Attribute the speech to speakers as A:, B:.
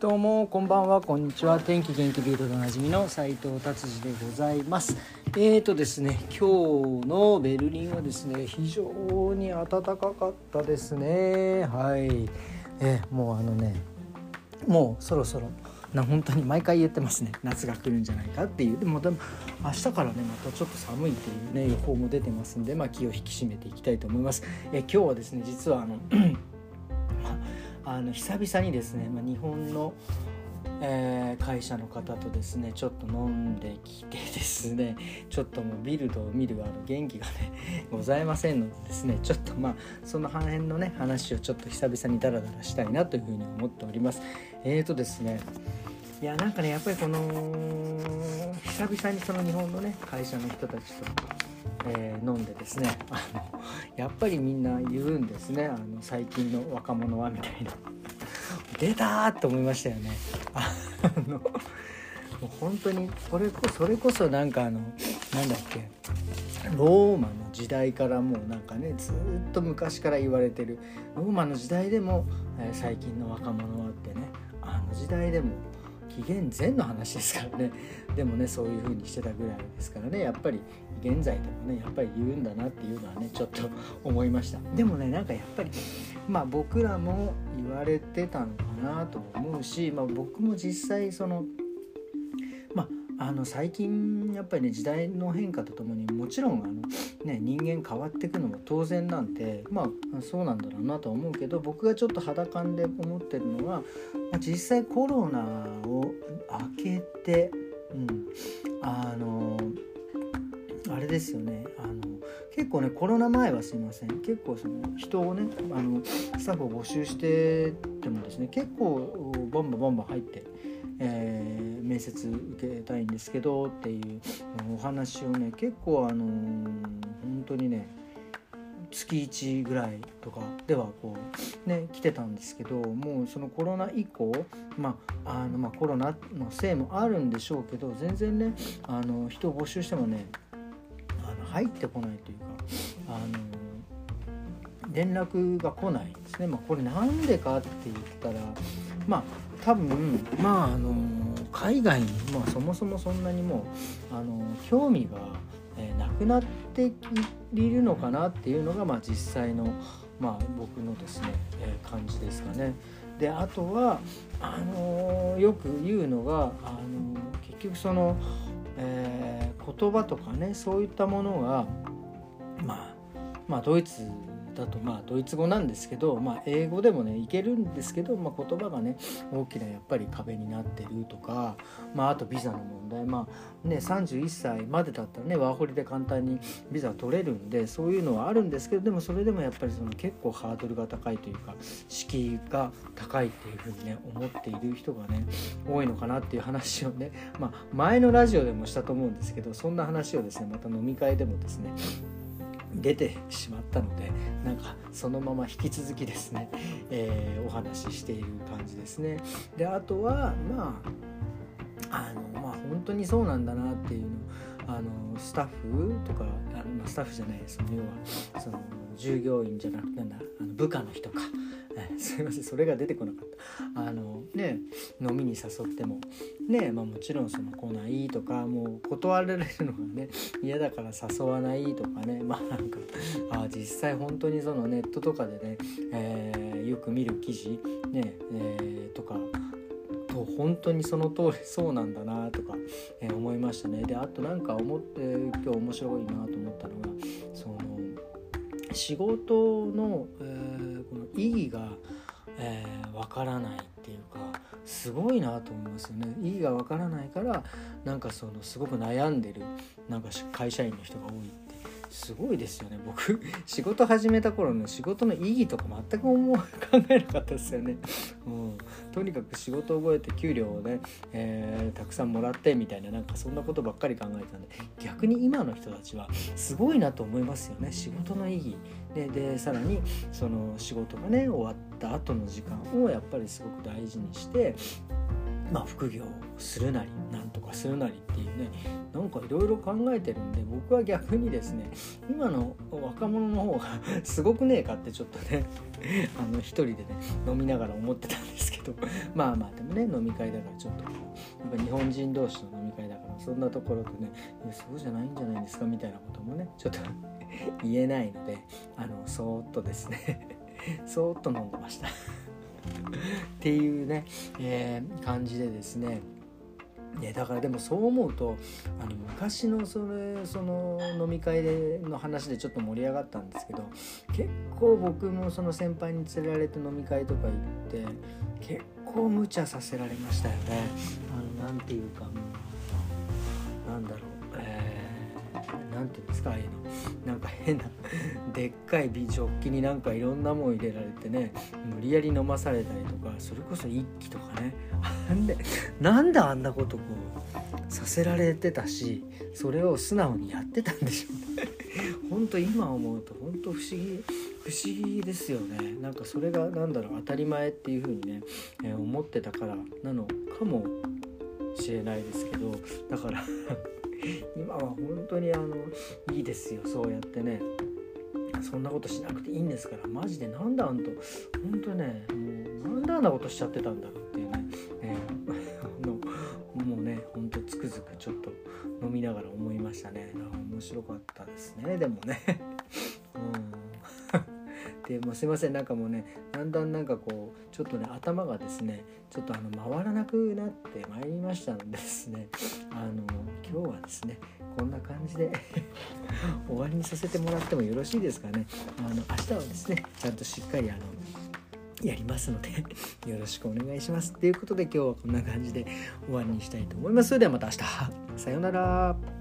A: どうもこんばんはこんにちは。天気元気ビートでおなじみの斉藤達治でございます。えーとですね今日のベルリンはですね非常に暖かかったですね。はい。え、もうあのねもうそろそろな本当に毎回言ってますね。夏が来るんじゃないかっていう。でもでも明日からねまたちょっと寒いっていうね予報も出てますんで、まあ、気を引き締めていきたいと思います。え今日はですね実はあのあの久々にですね、まあ、日本の、えー、会社の方とですねちょっと飲んできてですね ちょっともうビルドを見るあの元気がね ございませんのでですねちょっとまあその辺のね話をちょっと久々にダラダラしたいなというふうに思っております。えーとですねいやなんかねやっぱりこの久々にその日本のね会社の人たちとえー、飲んでですね あのやっぱりみんな言うんですね。あの最近の若者はみたいな。出たと思いましたよね。あのもう本当にこれこそれこそなんかあのなんだっけローマの時代からもうなんかねずっと昔から言われてる。ローマの時代でも、えー、最近の若者はってねあの時代でも紀元前の話ですからね。でもねそういう風にしてたぐらいですからね。やっぱり現在でもねやっぱり言うんだなっていうのはねちょっと思いました。でもねなんかやっぱりまあ僕らも言われてたのかなと思うし、まあ、僕も実際そのあの最近やっぱりね時代の変化とともにもちろんあの、ね、人間変わっていくのも当然なんでまあそうなんだろうなとは思うけど僕がちょっと肌感で思ってるのは、まあ、実際コロナを明けて、うん、あのあれですよねあの結構ねコロナ前はすいません。結構その人をねあのスタッフを募集しててもですね結構バンバンバンバン入って、えー、面接受けたいんですけどっていうお話をね結構あの本当にね月1ぐらいとかではこうね来てたんですけどもうそのコロナ以降、まああのまあ、コロナのせいもあるんでしょうけど全然ねあの人を募集してもねあの入ってこないというかあの連絡が来ないんですね。まあ、これなんでかって言ったらまあ多分まああの海外に、まあ、そもそもそんなにもうあの興味が、えー、なくなっているのかなっていうのが、まあ、実際の、まあ、僕のですね、えー、感じですかね。であとはあのよく言うのがあの結局そのえー、言葉とかねそういったものがまあまあドイツだとまあドイツ語なんですけど、まあ、英語でもねいけるんですけど、まあ、言葉がね大きなやっぱり壁になってるとか、まあ、あとビザの問題。まあね31歳までだったらねワーホリで簡単にビザ取れるんでそういうのはあるんですけどでもそれでもやっぱりその結構ハードルが高いというか敷居が高いっていうふうにね思っている人がね多いのかなっていう話をね、まあ、前のラジオでもしたと思うんですけどそんな話をですねまた飲み会でもですね出てしまったのでなんかそのまま引き続きですね、えー、お話ししている感じですね。であとはまああのまあ本当にそうなんだなっていうのあのスタッフとかあの、スタッフじゃないその要はその従業員じゃなくてなんだあの部下の人か。すいませんそれが出てこなかった。あのね飲みに誘ってもねまあもちろんその来ないとかもう断られるのがね 嫌だから誘わないとかね。まあなんかあ実際本当にそのネットとかでね、えー、よく見る記事ね、えー、とかと本当にその通りそうなんだなとか、えー、思いましたね。であとなんか思って今日面白いなと思ったのがその仕事の、えー、この意義がえー、分からないっていうかすごいなと思いますよね。意義が分からないからなんかそのすごく悩んでるなんか会社員の人が多いって。すごいですよね。僕 仕事始めた頃の仕事の意義とか全く思う考えなかったですよね、うん、とにかく仕事を覚えて給料をね、えー、たくさんもらってみたいななんかそんなことばっかり考えてたんで。逆に今の人たちはすごいなと思いますよね。仕事の意義。ででさらにその仕事がね終わった後の時間をやっぱりすごく大事にしてまあ、副業するなりなんとかするなりっていうねなんかいろいろ考えてるんで僕は逆にですね今の若者の方がすごくねえかってちょっとね あの一人でね飲みながら思ってたんですけど まあまあでもね飲み会だからちょっとこうなんか日本人同士の飲み会だからそんなところでねいやそうじゃないんじゃないですかみたいなこともねちょっと 言えないのであのそーっとですねそーっと飲んでました。っていうね、えー、感じでですねね、だからでもそう思うとあの昔のそれその飲み会での話でちょっと盛り上がったんですけど結構僕もその先輩に連れられて飲み会とか行って結構無茶させられましたよね。あのなんていうかもうなんだろう何て言うんですかああいうの。なんか変な でっかい美ジョッキになんかいろんなもん入れられてね無理やり飲まされたりとかそれこそ一気とかね。なんでなんであんなことこうさせられてたしそれを素直にやってたんでしょうね。本当今思うと本当不思議不思議ですよね。なんかそれが何だろう当たり前っていう風にね、えー、思ってたからなのかもしれないですけどだから今は本当にあのいいですよ。そうやってね。そんなことしなくていいんですから。マジでなんだあんと本当ねもうなんであんなことしちゃってたんだろうっていうね、えー、のもうねほんとつくづくちょっと飲みながら思いましたね。面白かったですね。でもね。でもすいませんなんかもうねだんだんなんかこうちょっとね頭がですねちょっとあの回らなくなってまいりましたのでですねあの今日はですねこんな感じで 終わりにさせてもらってもよろしいですかねあの明日はですねちゃんとしっかりあのやりますので よろしくお願いします。ということで今日はこんな感じで終わりにしたいと思います。それではまた明日。さようなら。